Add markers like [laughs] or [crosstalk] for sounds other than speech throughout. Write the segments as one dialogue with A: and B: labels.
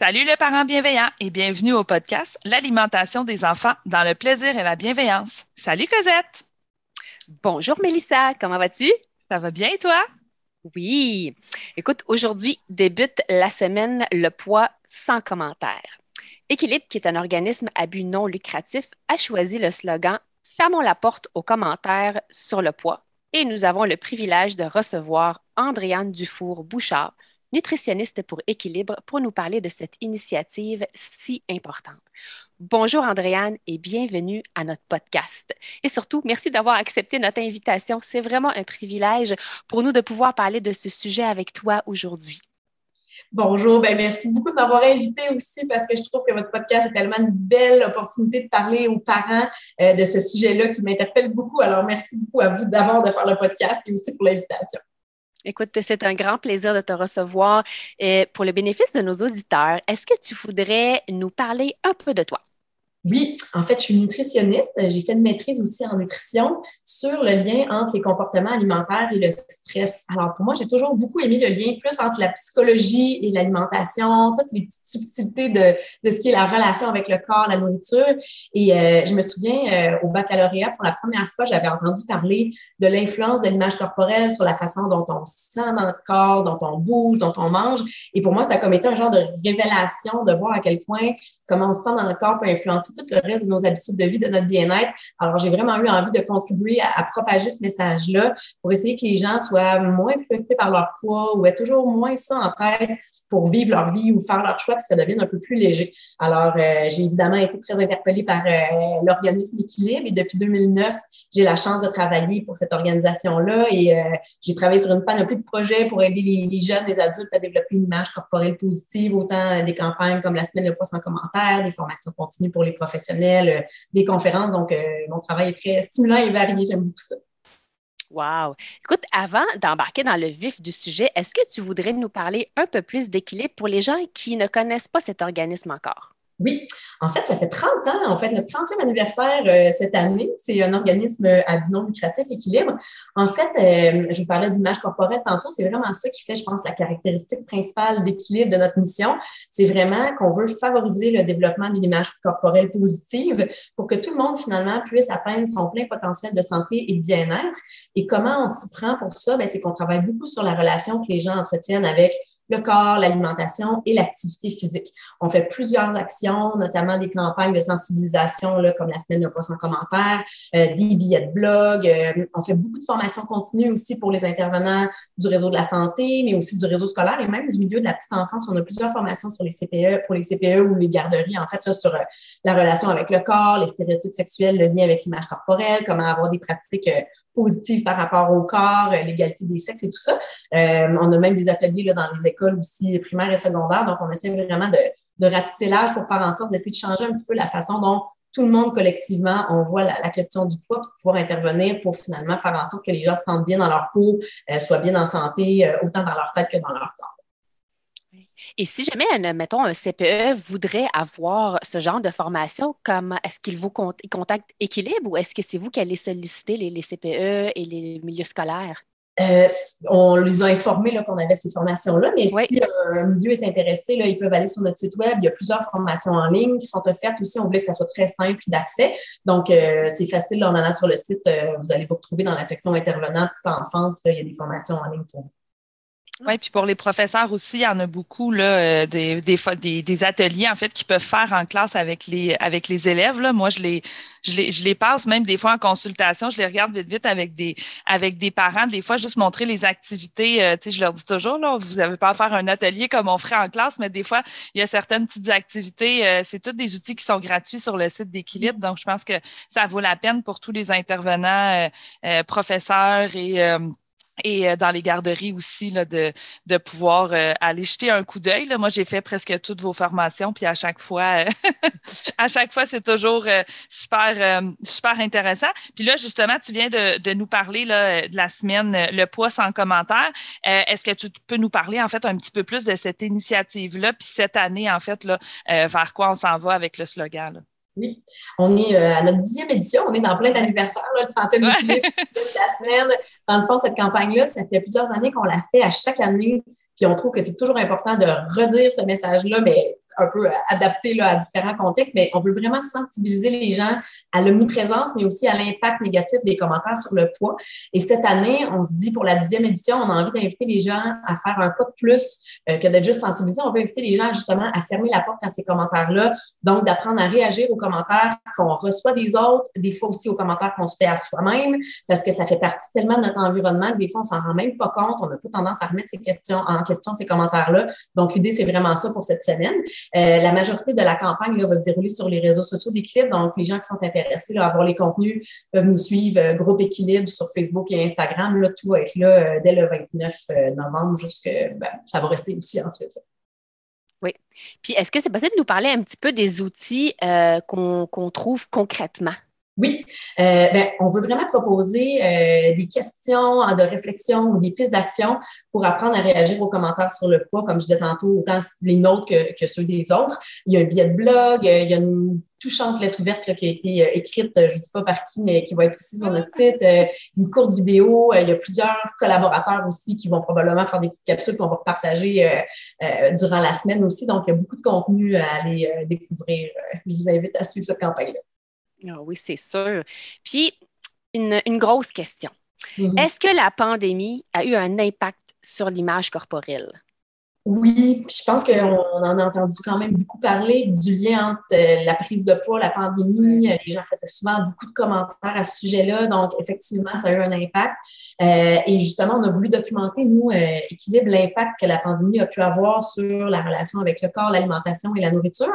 A: Salut les parents bienveillants et bienvenue au podcast L'alimentation des enfants dans le plaisir et la bienveillance. Salut Cosette.
B: Bonjour Mélissa, comment vas-tu?
A: Ça va bien et toi?
B: Oui. Écoute, aujourd'hui débute la semaine Le poids sans commentaire. Équilibre, qui est un organisme à but non lucratif, a choisi le slogan Fermons la porte aux commentaires sur le poids et nous avons le privilège de recevoir Andréane Dufour-Bouchard, nutritionniste pour équilibre, pour nous parler de cette initiative si importante. Bonjour Andréane et bienvenue à notre podcast. Et surtout, merci d'avoir accepté notre invitation. C'est vraiment un privilège pour nous de pouvoir parler de ce sujet avec toi aujourd'hui.
C: Bonjour, ben merci beaucoup de m'avoir invité aussi parce que je trouve que votre podcast est tellement une belle opportunité de parler aux parents euh, de ce sujet-là qui m'interpelle beaucoup. Alors, merci beaucoup à vous d'abord de faire le podcast et aussi pour l'invitation.
B: Écoute, c'est un grand plaisir de te recevoir. Pour le bénéfice de nos auditeurs, est-ce que tu voudrais nous parler un peu de toi?
C: Oui, en fait, je suis nutritionniste. J'ai fait une maîtrise aussi en nutrition sur le lien entre les comportements alimentaires et le stress. Alors, pour moi, j'ai toujours beaucoup aimé le lien plus entre la psychologie et l'alimentation, toutes les petites subtilités de, ce qui est la relation avec le corps, la nourriture. Et euh, je me souviens, euh, au baccalauréat, pour la première fois, j'avais entendu parler de l'influence de l'image corporelle sur la façon dont on se sent dans notre corps, dont on bouge, dont on mange. Et pour moi, ça a comme été un genre de révélation de voir à quel point comment on se sent dans notre corps peut influencer tout le reste de nos habitudes de vie, de notre bien-être. Alors, j'ai vraiment eu envie de contribuer à, propager ce message-là pour essayer que les gens soient moins préoccupés par leur poids ou aient toujours moins ça en tête pour vivre leur vie ou faire leur choix, puis que ça devienne un peu plus léger. Alors, euh, j'ai évidemment été très interpellée par euh, l'organisme Équilibre et depuis 2009, j'ai la chance de travailler pour cette organisation-là et euh, j'ai travaillé sur une panoplie de projets pour aider les, jeunes, les adultes à développer une image corporelle positive, autant des campagnes comme la semaine Le poids sans commentaire, des formations continues pour les professionnels, des conférences. Donc, mon travail est très stimulant et varié. J'aime beaucoup ça.
B: Wow. Écoute, avant d'embarquer dans le vif du sujet, est-ce que tu voudrais nous parler un peu plus d'équilibre pour les gens qui ne connaissent pas cet organisme encore?
C: Oui, en fait, ça fait 30 ans, en fait, notre 30e anniversaire euh, cette année. C'est un organisme à non lucratif équilibre. En fait, euh, je vous parlais d'image corporelle tantôt, c'est vraiment ça qui fait, je pense, la caractéristique principale d'équilibre de notre mission. C'est vraiment qu'on veut favoriser le développement d'une image corporelle positive pour que tout le monde, finalement, puisse atteindre son plein potentiel de santé et de bien-être. Et comment on s'y prend pour ça? Ben, c'est qu'on travaille beaucoup sur la relation que les gens entretiennent avec le corps, l'alimentation et l'activité physique. On fait plusieurs actions, notamment des campagnes de sensibilisation là, comme la semaine de poisson commentaire, euh, des billets de blog. Euh, on fait beaucoup de formations continues aussi pour les intervenants du réseau de la santé, mais aussi du réseau scolaire et même du milieu de la petite enfance. On a plusieurs formations sur les CPE, pour les CPE ou les garderies, en fait, là, sur euh, la relation avec le corps, les stéréotypes sexuels, le lien avec l'image corporelle, comment avoir des pratiques positives par rapport au corps, l'égalité des sexes et tout ça. on a même des ateliers là, dans les écoles aussi primaire et secondaire. Donc, on essaie vraiment de, de ratisser l'âge pour faire en sorte d'essayer de changer un petit peu la façon dont tout le monde collectivement, on voit la, question du poids pour pouvoir intervenir pour finalement faire en sorte que les gens se sentent bien dans leur peau, euh, soient bien en santé, euh, autant dans leur tête que dans leur corps.
B: Et si jamais, mettons, un CPE voudrait avoir ce genre de formation, comme est-ce qu'il vous contacte Équilibre ou est-ce que c'est vous qui allez solliciter les, les CPE et les milieux scolaires?
C: Euh, on les a informés qu'on avait ces formations-là, mais si un milieu est intéressé, là, ils peuvent aller sur notre site web. Il y a plusieurs formations en ligne qui sont offertes aussi. On voulait que ça soit très simple d'accès. Donc, euh, c'est facile en allant sur le site. Euh, vous allez vous retrouver dans la section intervenant petite enfance. il y a des formations en ligne pour vous.
A: Oui, puis pour les professeurs aussi, il y en a beaucoup là, euh, des, des, des, ateliers en fait qui peuvent faire en classe avec les avec les élèves. Là. Moi, je les, je les je les passe même des fois en consultation, je les regarde vite vite avec des avec des parents. Des fois, juste montrer les activités. Euh, tu sais, je leur dis toujours là, vous n'avez pas à faire un atelier comme on ferait en classe, mais des fois, il y a certaines petites activités. Euh, c'est tous des outils qui sont gratuits sur le site d'Équilibre, donc je pense que ça vaut la peine pour tous les intervenants, professeurs et et euh, dans les garderies aussi là, de, de pouvoir euh, aller jeter un coup d'œil. Moi, j'ai fait presque toutes vos formations, puis à chaque fois, euh, [laughs] à chaque fois, c'est toujours super, super intéressant. Puis là, justement, tu viens de, de nous parler là, de la semaine Le poids sans commentaire. Est-ce que tu peux nous parler en fait un petit peu plus de cette initiative-là, puis cette année, en fait, là, vers quoi on s'en va avec le slogan? Là?
C: Oui, on est euh, à notre dixième édition, on est dans plein d'anniversaires, le 30e [laughs] de la semaine. Dans le fond, cette campagne-là, ça fait plusieurs années qu'on la fait à chaque année, puis on trouve que c'est toujours important de redire ce message-là, mais un peu adapté là, à différents contextes, mais on veut vraiment sensibiliser les gens à l'omniprésence, mais aussi à l'impact négatif des commentaires sur le poids. Et cette année, on se dit pour la dixième édition, on a envie d'inviter les gens à faire un pas de plus euh, que d'être juste sensibilisés. On veut inviter les gens justement à fermer la porte à ces commentaires-là, donc d'apprendre à réagir aux commentaires qu'on reçoit des autres, des fois aussi aux commentaires qu'on se fait à soi-même, parce que ça fait partie tellement de notre environnement que des fois, on s'en rend même pas compte. On n'a pas tendance à remettre ces questions en question, ces commentaires-là. Donc, l'idée, c'est vraiment ça pour cette semaine. Euh, la majorité de la campagne va se dérouler sur les réseaux sociaux d'Équilibre. Donc, les gens qui sont intéressés à voir les contenus peuvent nous suivre, euh, Groupe Équilibre sur Facebook et Instagram. Tout va être là euh, dès le 29 novembre, jusque ben, ça va rester aussi ensuite.
B: Oui. Puis, est-ce que c'est possible de nous parler un petit peu des outils qu'on trouve concrètement?
C: Oui, euh, ben, on veut vraiment proposer euh, des questions de réflexion ou des pistes d'action pour apprendre à réagir aux commentaires sur le poids, comme je disais tantôt, autant les nôtres que, ceux des autres. Il y a un billet de blog, euh, il y a une touchante lettre ouverte qui a été écrite, je ne dis pas par qui, mais qui va être aussi sur notre site, une courte vidéo. il y a plusieurs collaborateurs aussi qui vont probablement faire des petites capsules qu'on va partager durant la semaine aussi. Donc, il y a beaucoup de contenu à aller découvrir. je vous invite à suivre cette campagne-là.
B: Ah oui, c'est sûr. Puis, une, grosse question. Mm-hmm. Est-ce que la pandémie a eu un impact sur l'image corporelle?
C: Oui, je pense qu'on en a entendu quand même beaucoup parler du lien entre euh, la prise de poids, la pandémie. Les gens faisaient souvent beaucoup de commentaires à ce sujet-là. Donc, effectivement, ça a eu un impact. Euh, et justement, on a voulu documenter, nous, euh, équilibre l'impact que la pandémie a pu avoir sur la relation avec le corps, l'alimentation et la nourriture.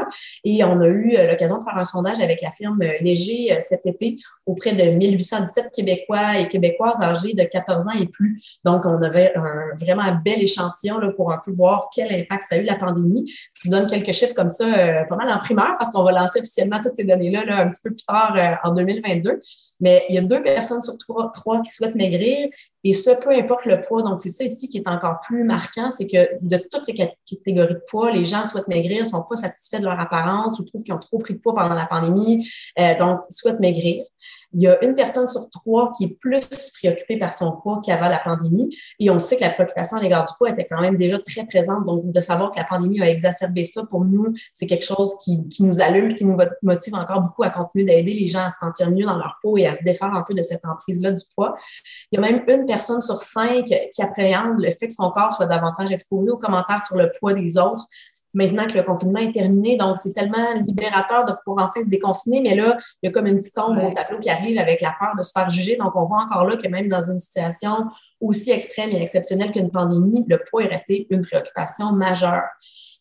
C: Et on a eu l'occasion de faire un sondage avec la firme Léger cet été auprès de 1817 Québécois et Québécoises âgés de 14 ans et plus. Donc, on avait un vraiment bel échantillon là, pour un peu voir quel impact ça a eu la pandémie. Je vous donne quelques chiffres comme ça, euh, pas mal en primeur, parce qu'on va lancer officiellement toutes ces données-là là, un petit peu plus tard euh, en 2022. Mais il y a deux personnes sur trois, qui souhaitent maigrir, et ça, peu importe le poids. Donc, c'est ça ici qui est encore plus marquant, c'est que de toutes les catégories de poids, les gens souhaitent maigrir, sont pas satisfaits de leur apparence ou trouvent qu'ils ont trop pris de poids pendant la pandémie, euh, donc souhaitent maigrir. Il y a une personne sur trois qui est plus préoccupée par son poids qu'avant la pandémie. Et on sait que la préoccupation à l'égard du poids était quand même déjà très présente. Donc, de savoir que la pandémie a exacerbé ça, pour nous, c'est quelque chose qui, qui, nous allume, qui nous motive encore beaucoup à continuer d'aider les gens à se sentir mieux dans leur peau et à se défaire un peu de cette emprise-là du poids. Il y a même une personne sur cinq qui appréhende le fait que son corps soit davantage exposé aux commentaires sur le poids des autres maintenant que le confinement est terminé. Donc, c'est tellement libérateur de pouvoir enfin se déconfiner. Mais là, il y a comme une petite ombre au tableau qui arrive avec la peur de se faire juger. Donc, on voit encore là que même dans une situation aussi extrême et exceptionnelle qu'une pandémie, le poids est resté une préoccupation majeure.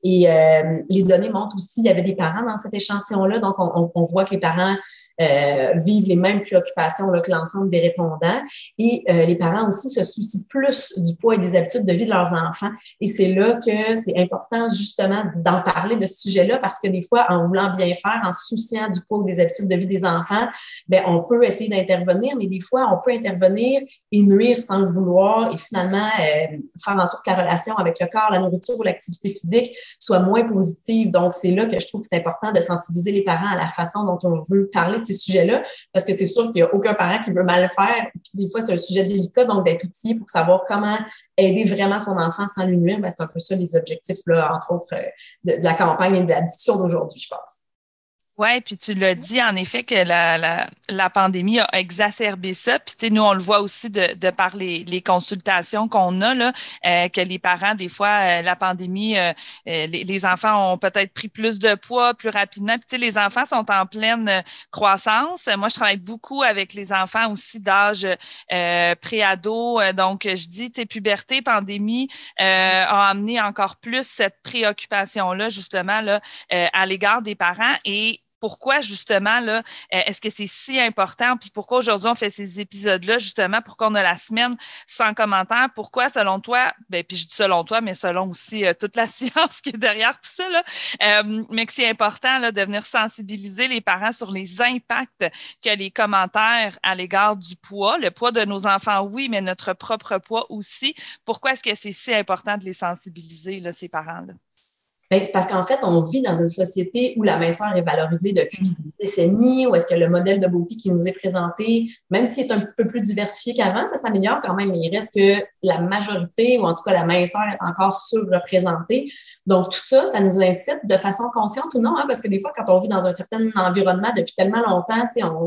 C: Et euh, les données montrent aussi, il y avait des parents dans cet échantillon-là, donc on, on, voit que les parents euh, vivent les mêmes préoccupations là, que l'ensemble des répondants. Et euh, les parents aussi se soucient plus du poids et des habitudes de vie de leurs enfants. Et c'est là que c'est important justement d'en parler de ce sujet-là parce que des fois, en voulant bien faire, en se souciant du poids ou des habitudes de vie des enfants, ben on peut essayer d'intervenir, mais des fois, on peut intervenir et nuire sans le vouloir et finalement euh, faire en sorte que la relation avec le corps, la nourriture ou l'activité physique soit moins positive. Donc, c'est là que je trouve que c'est important de sensibiliser les parents à la façon dont on veut parler sujets-là, parce que c'est sûr qu'il n'y a aucun parent qui veut mal faire. Puis des fois, c'est un sujet délicat, donc d'être outillé pour savoir comment aider vraiment son enfant sans lui nuire, ben, c'est un peu ça les objectifs, là, entre autres, euh, de, de la campagne et de la discussion d'aujourd'hui, je pense.
A: Oui, puis tu l'as dit, en effet, que la, la, pandémie a exacerbé ça. Puis, nous, on le voit aussi de, de par les, les consultations qu'on a, là, euh, que les parents, des fois, euh, la pandémie, euh, les, les, enfants ont peut-être pris plus de poids plus rapidement. Puis, les enfants sont en pleine croissance. Moi, je travaille beaucoup avec les enfants aussi d'âge pré-ado. Donc, je dis, tu sais, puberté, pandémie a amené encore plus cette préoccupation-là, justement, là, à l'égard des parents. Et pourquoi justement, là, euh, est-ce que c'est si important? Puis pourquoi aujourd'hui on fait ces épisodes-là, justement, pour qu'on ait la semaine sans commentaire? Pourquoi, selon toi, ben, puis je dis selon toi, mais selon aussi euh, toute la [laughs] science qui est derrière tout ça, là, euh, mais que c'est important là, de venir sensibiliser les parents sur les impacts que les commentaires à l'égard du poids, le poids de nos enfants, oui, mais notre propre poids aussi. Pourquoi est-ce que c'est si important de les sensibiliser, là, ces parents-là?
C: Ben, parce qu'en fait, on vit dans une société où la minceur est valorisée depuis des décennies, où est-ce que le modèle de beauté qui nous est présenté, même s'il est un petit peu plus diversifié qu'avant, ça s'améliore quand même, mais il reste que la majorité, ou en tout cas la minceur, est encore surreprésentée. Donc, tout ça, ça nous incite de façon consciente ou non, hein, parce que des fois, quand on vit dans un certain environnement depuis tellement longtemps, on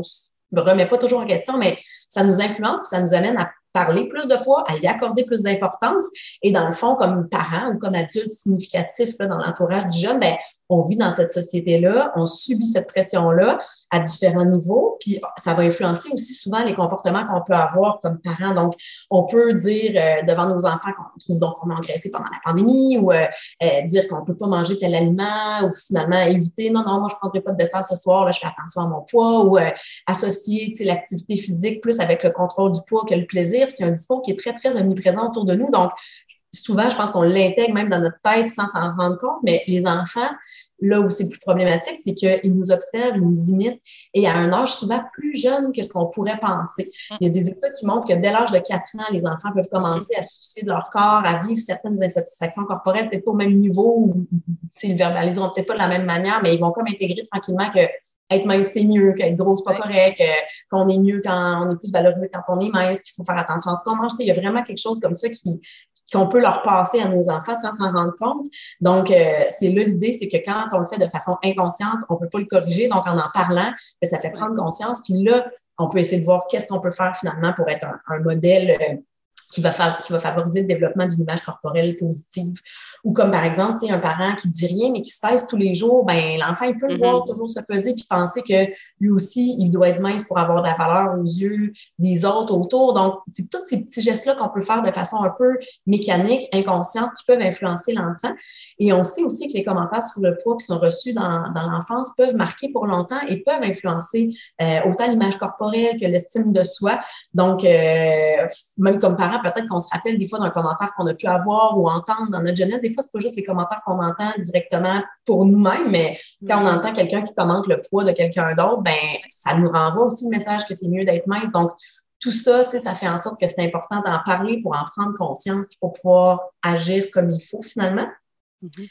C: ne remet pas toujours en question, mais ça nous influence, ça nous amène à parler plus de poids, à y accorder plus d'importance. Et dans le fond, comme parent ou comme adulte significatif dans l'entourage du jeune, ben, on vit dans cette société-là, on subit cette pression-là à différents niveaux, puis ça va influencer aussi souvent les comportements qu'on peut avoir comme parents. Donc, on peut dire euh, devant nos enfants qu'on trouve donc qu'on a engraissé pendant la pandémie ou euh, euh, dire qu'on ne peut pas manger tel aliment ou finalement éviter non, non, moi je ne prendrai pas de dessert ce soir, là, je fais attention à mon poids ou associer l'activité physique plus avec le contrôle du poids que le plaisir. C'est un discours qui est très, très omniprésent autour de nous. Donc, souvent, je pense qu'on l'intègre même dans notre tête sans s'en rendre compte, mais les enfants, là où c'est plus problématique, c'est qu'ils nous observent, ils nous imitent et à un âge souvent plus jeune que ce qu'on pourrait penser. Il y a des études qui montrent que dès l'âge de 4 ans, les enfants peuvent commencer à soucier de leur corps, à vivre certaines insatisfactions corporelles, peut-être pas au même niveau, ou ils le verbaliseront peut-être pas de la même manière, mais ils vont comme intégrer tranquillement que être mince, c'est mieux, qu'être grosse, pas correct, qu'on est mieux quand on est plus valorisé quand on est mince, qu'il faut faire attention à ce qu'on mange. Il y a vraiment quelque chose comme ça qui, qu'on peut leur passer à nos enfants sans s'en rendre compte. Donc, euh, c'est là l'idée, c'est que quand on le fait de façon inconsciente, on peut pas le corriger. Donc, en en parlant, ben, ça fait prendre conscience. Puis là, on peut essayer de voir qu'est-ce qu'on peut faire finalement pour être un, modèle euh, qui va, qui va favoriser le développement d'une image corporelle positive. Ou comme par exemple, un parent qui dit rien mais qui se pèse tous les jours, ben l'enfant, il peut le voir mm-hmm. toujours se peser puis penser que lui aussi, il doit être mince pour avoir de la valeur aux yeux des autres autour. Donc, c'est tous ces petits gestes-là qu'on peut faire de façon un peu mécanique, inconsciente, qui peuvent influencer l'enfant. Et on sait aussi que les commentaires sur le poids qui sont reçus dans, dans l'enfance peuvent marquer pour longtemps et peuvent influencer euh, autant l'image corporelle que l'estime de soi. Donc, euh, même comme parent, peut-être qu'on se rappelle des fois d'un commentaire qu'on a pu avoir ou entendre dans notre jeunesse. Des fois, c'est pas juste les commentaires qu'on entend directement pour nous-mêmes, mais quand on mm-hmm. entend quelqu'un qui commente le poids de quelqu'un d'autre, ben ça nous renvoie aussi le message que c'est mieux d'être mince. Donc, tout ça, ça fait en sorte que c'est important d'en parler pour en prendre conscience pour pouvoir agir comme il faut finalement. Mm-hmm.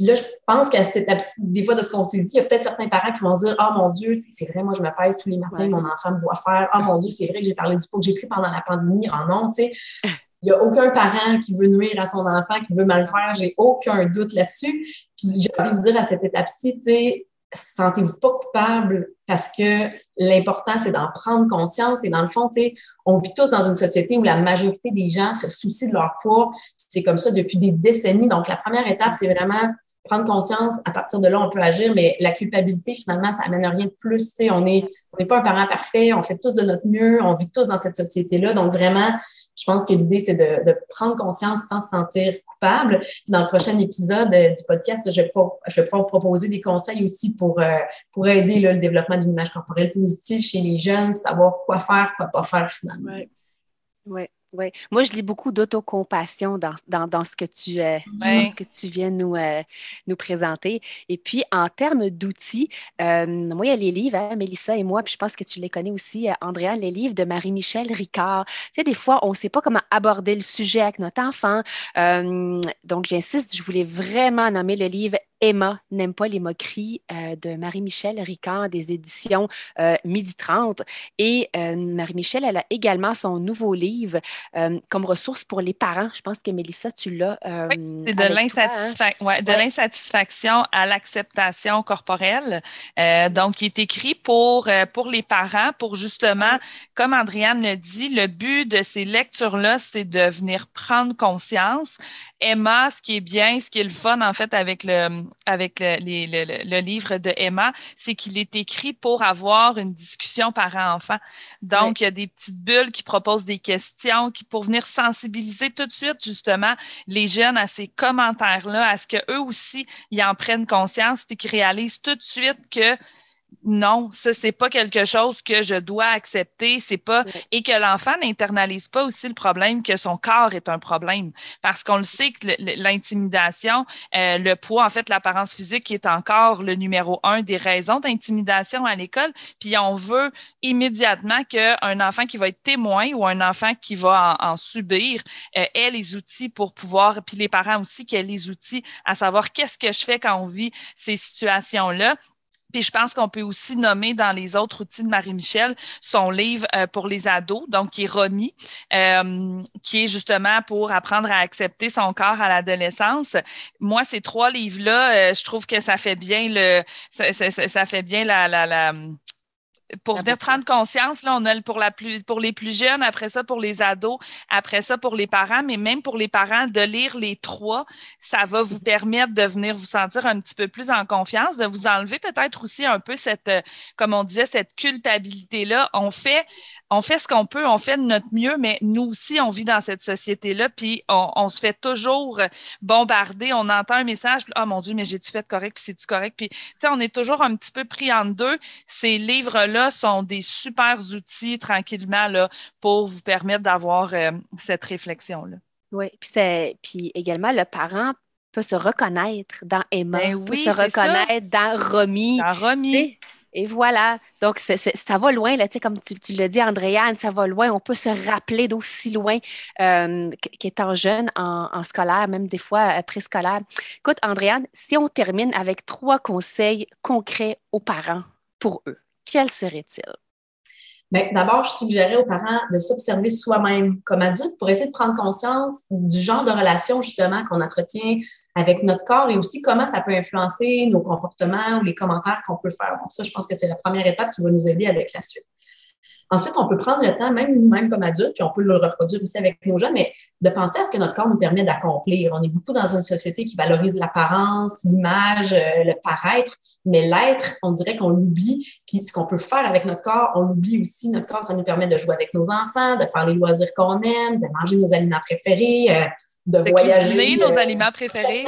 C: Puis là, je pense qu'à cette étape, des fois, de ce qu'on s'est dit, il y a peut-être certains parents qui vont dire Ah mon Dieu, c'est vrai, moi, je me pèse tous les matins, mon enfant me voit faire. Ah mon Dieu, c'est vrai que j'ai parlé du poids que j'ai pris pendant la pandémie. Ah non, tu sais. Il n'y a aucun parent qui veut nuire à son enfant, qui veut mal faire. J'ai aucun doute là-dessus. Puis j'ai envie de vous dire à cette étape-ci, tu sais, sentez-vous pas coupable parce que l'important, c'est d'en prendre conscience. Et dans le fond, tu sais, on vit tous dans une société où la majorité des gens se soucient de leur poids. C'est comme ça depuis des décennies. Donc, la première étape, c'est vraiment prendre conscience, à partir de là, on peut agir, mais la culpabilité, finalement, ça amène rien de plus. on n'est pas un parent parfait, on fait tous de notre mieux, on vit tous dans cette société-là. Donc, vraiment, je pense que l'idée, c'est de, prendre conscience sans se sentir coupable. dans le prochain épisode euh, du podcast, je vais pouvoir, je proposer des conseils aussi pour, euh, pour aider le développement d'une image corporelle positive chez les jeunes, savoir quoi faire, quoi pas faire finalement.
B: Oui. Ouais. Oui, moi je lis beaucoup d'autocompassion dans, dans, dans, ce que tu, euh, ce que tu viens nous, euh, nous présenter. Et puis en termes d'outils, euh, moi il y a les livres, hein, Mélissa et moi, puis je pense que tu les connais aussi, Andrea, les livres de Marie-Michel Ricard. Tu sais, des fois on ne sait pas comment aborder le sujet avec notre enfant. donc j'insiste, je voulais vraiment nommer le livre Emma n'aime pas les moqueries de Marie-Michel Ricard des éditions Midi 30. Et Marie-Michel, elle a également son nouveau livre comme ressource pour les parents. Je pense que Mélissa, tu l'as.
A: oui, c'est de hein? l'insatisfaction à l'acceptation corporelle. donc, qui est écrit pour, pour les parents, pour justement, comme Andréane le dit, le but de ces lectures-là, c'est de venir prendre conscience. Emma, ce qui est bien, ce qui est le fun, en fait, avec le, avec le, le, livre de Emma, c'est qu'il est écrit pour avoir une discussion parent-enfant. Donc, il y a des petites bulles qui proposent des questions qui, pour venir sensibiliser tout de suite, justement, les jeunes à ces commentaires-là, à ce qu'eux aussi, ils en prennent conscience puis qu'ils réalisent tout de suite que non, ça, c'est pas quelque chose que je dois accepter, c'est pas, et que l'enfant n'internalise pas aussi le problème que son corps est un problème. Parce qu'on le sait que l'intimidation, euh, le poids, en fait, l'apparence physique est encore le numéro un des raisons d'intimidation à l'école. Puis on veut immédiatement qu'un enfant qui va être témoin ou un enfant qui va en, subir euh, ait les outils pour pouvoir, puis les parents aussi qui aient les outils à savoir qu'est-ce que je fais quand on vit ces situations-là puis je pense qu'on peut aussi nommer dans les autres outils de Marie-Michel son livre euh, pour les ados, donc qui est remis, euh, qui est justement pour apprendre à accepter son corps à l'adolescence. Moi, ces trois livres-là, euh, je trouve que ça fait bien le, ça, fait bien la pour venir prendre conscience, là, on a pour, la plus, pour les plus jeunes, après ça pour les ados, après ça pour les parents, mais même pour les parents, de lire les trois, ça va vous permettre de venir vous sentir un petit peu plus en confiance, de vous enlever peut-être aussi un peu cette, euh, comme on disait, cette culpabilité-là. On fait, on fait ce qu'on peut, on fait de notre mieux, mais nous aussi, on vit dans cette société-là, puis on, se fait toujours bombarder. On entend un message, puis, oh mon Dieu, mais j'ai-tu fait correct, puis c'est-tu correct? Puis, tu sais, on est toujours un petit peu pris en deux. Ces livres-là sont des super outils, tranquillement, là, pour vous permettre d'avoir euh, cette réflexion-là.
B: Oui, puis, puis également, le parent peut se reconnaître dans Emma,
A: ben
B: peut se reconnaître dans Romy.
A: Dans Romy.
B: Et voilà. Donc, ça va loin, là, comme tu, tu l'as dit, Andréane, ça va loin. On peut se rappeler d'aussi loin euh, qu'étant jeune en, scolaire, même des fois euh, préscolaire. Écoute, Andréane, si on termine avec trois conseils concrets aux parents pour eux, quels seraient-ils?
C: Bien, d'abord, je suggérais aux parents de s'observer soi-même comme adulte pour essayer de prendre conscience du genre de relation justement qu'on entretient avec notre corps et aussi comment ça peut influencer nos comportements ou les commentaires qu'on peut faire. Donc ça, je pense que c'est la première étape qui va nous aider avec la suite. Ensuite, on peut prendre le temps, même nous-mêmes comme adultes, puis on peut le reproduire aussi avec nos jeunes, mais de penser à ce que notre corps nous permet d'accomplir. On est beaucoup dans une société qui valorise l'apparence, l'image, euh, le paraître, mais l'être, on dirait qu'on l'oublie. Puis ce qu'on peut faire avec notre corps, on l'oublie aussi. Notre corps, ça nous permet de jouer avec nos enfants, de faire les loisirs qu'on aime, de manger nos aliments préférés. De, voyager.
A: Cuisiner nos euh, aliments préférés.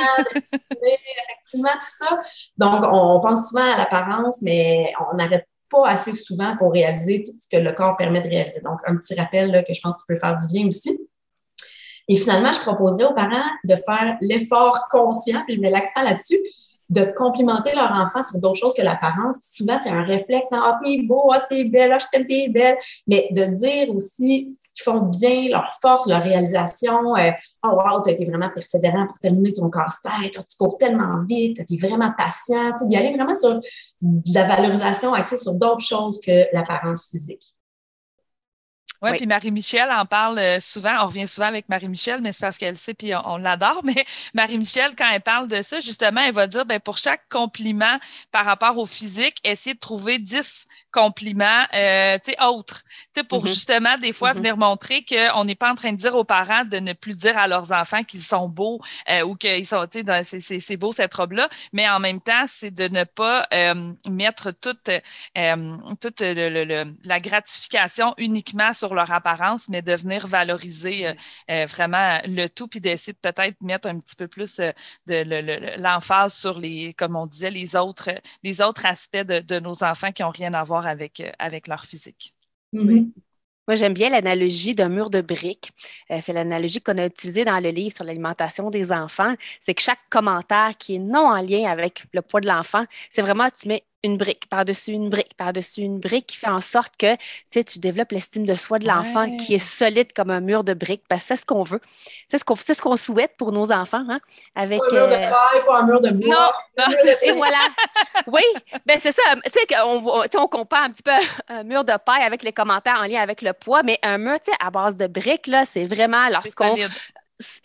C: effectivement, tout ça. Donc, on pense souvent à l'apparence, mais on n'arrête pas assez souvent pour réaliser tout ce que le corps permet de réaliser. Donc, un petit rappel que je pense qu'il peut faire du bien aussi. Et finalement, je proposerais aux parents de faire l'effort conscient, puis je mets l'accent là-dessus, de complimenter leur enfant sur d'autres choses que l'apparence. Souvent, c'est un réflexe. Hein, ah, t'es beau, ah, t'es belle, ah, je t'aime, t'es belle. Mais de dire aussi ce qu'ils font bien, leur force, leur réalisation. Euh, oh, wow, t'as été vraiment persévérant pour terminer ton casse-tête. tu cours tellement vite, t'es vraiment patient. D'y aller vraiment sur de la valorisation axée sur d'autres choses que l'apparence physique.
A: Ouais, oui, puis Marie-Michel en parle euh, souvent. On revient souvent avec Marie-Michel, mais c'est parce qu'elle sait, puis on, l'adore. [laughs] Mais Marie-Michel, quand elle parle de ça, justement, elle va dire, ben, pour chaque compliment par rapport au physique, essayer de trouver 10 compliments euh, autres. sais, pour mm-hmm. justement, des fois, mm-hmm. venir montrer qu'on n'est pas en train de dire aux parents de ne plus dire à leurs enfants qu'ils sont beaux euh, ou qu'ils sont, tu sais, c'est beau cette robe-là. Mais en même temps, c'est de ne pas euh, mettre toute, toute le, la gratification uniquement sur leur apparence, mais de venir valoriser euh, euh, vraiment le tout, puis d'essayer de peut-être mettre un petit peu plus euh, de l'emphase sur les, comme on disait, les autres, les autres aspects de, nos enfants qui n'ont rien à voir avec, avec leur physique.
B: Mm-hmm. Moi, j'aime bien l'analogie d'un mur de briques. c'est l'analogie qu'on a utilisée dans le livre sur l'alimentation des enfants. C'est que chaque commentaire qui est non en lien avec le poids de l'enfant, c'est vraiment, tu mets une brique par-dessus une brique par-dessus une brique qui fait en sorte que tu développes l'estime de soi de l'enfant qui est solide comme un mur de briques parce que c'est ce qu'on veut. C'est ce qu'on ce qu'on souhaite pour nos enfants. Hein, avec,
C: pas un mur de euh, paille, pas un mur de bois.
B: Non, et voilà. Oui, ben c'est ça. Tu sais, on, on compare un petit peu [laughs] un mur de paille avec les commentaires en lien avec le poids, mais un mur à base de briques, là, c'est vraiment lorsqu'on.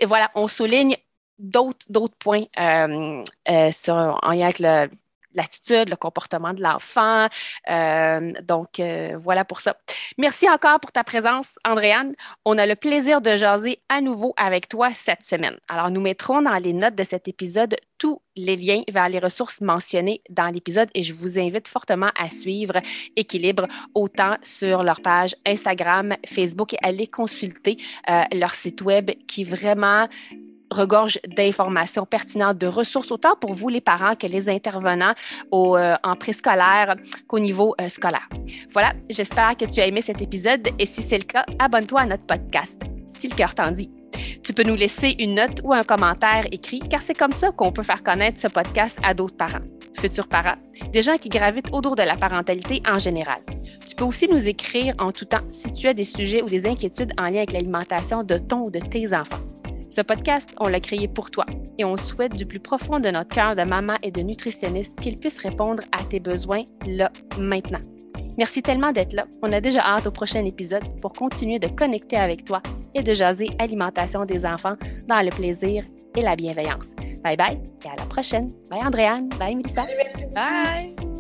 B: Voilà, on souligne d'autres points euh, euh, sur, en lien avec le, l'attitude, le comportement de l'enfant. Euh, donc, euh, voilà pour ça. Merci encore pour ta présence, Andréane. On a le plaisir de jaser à nouveau avec toi cette semaine. Alors, nous mettrons dans les notes de cet épisode tous les liens vers les ressources mentionnées dans l'épisode et je vous invite fortement à suivre Équilibre autant sur leur page Instagram, Facebook et aller consulter euh, leur site web qui vraiment regorge d'informations pertinentes, de ressources, autant pour vous les parents que les intervenants au, euh, en préscolaire qu'au niveau euh, scolaire. Voilà, j'espère que tu as aimé cet épisode et si c'est le cas, abonne-toi à notre podcast, si le cœur t'en dit. Tu peux nous laisser une note ou un commentaire écrit car c'est comme ça qu'on peut faire connaître ce podcast à d'autres parents, futurs parents, des gens qui gravitent autour de la parentalité en général. Tu peux aussi nous écrire en tout temps si tu as des sujets ou des inquiétudes en lien avec l'alimentation de ton ou de tes enfants. Ce podcast, on l'a créé pour toi et on souhaite du plus profond de notre cœur de maman et de nutritionniste qu'il puisse répondre à tes besoins là, maintenant. Merci tellement d'être là. On a déjà hâte au prochain épisode pour continuer de connecter avec toi et de jaser alimentation des enfants dans le plaisir et la bienveillance. Bye bye et à la prochaine. Bye Andréane. Bye Melissa.
C: Bye.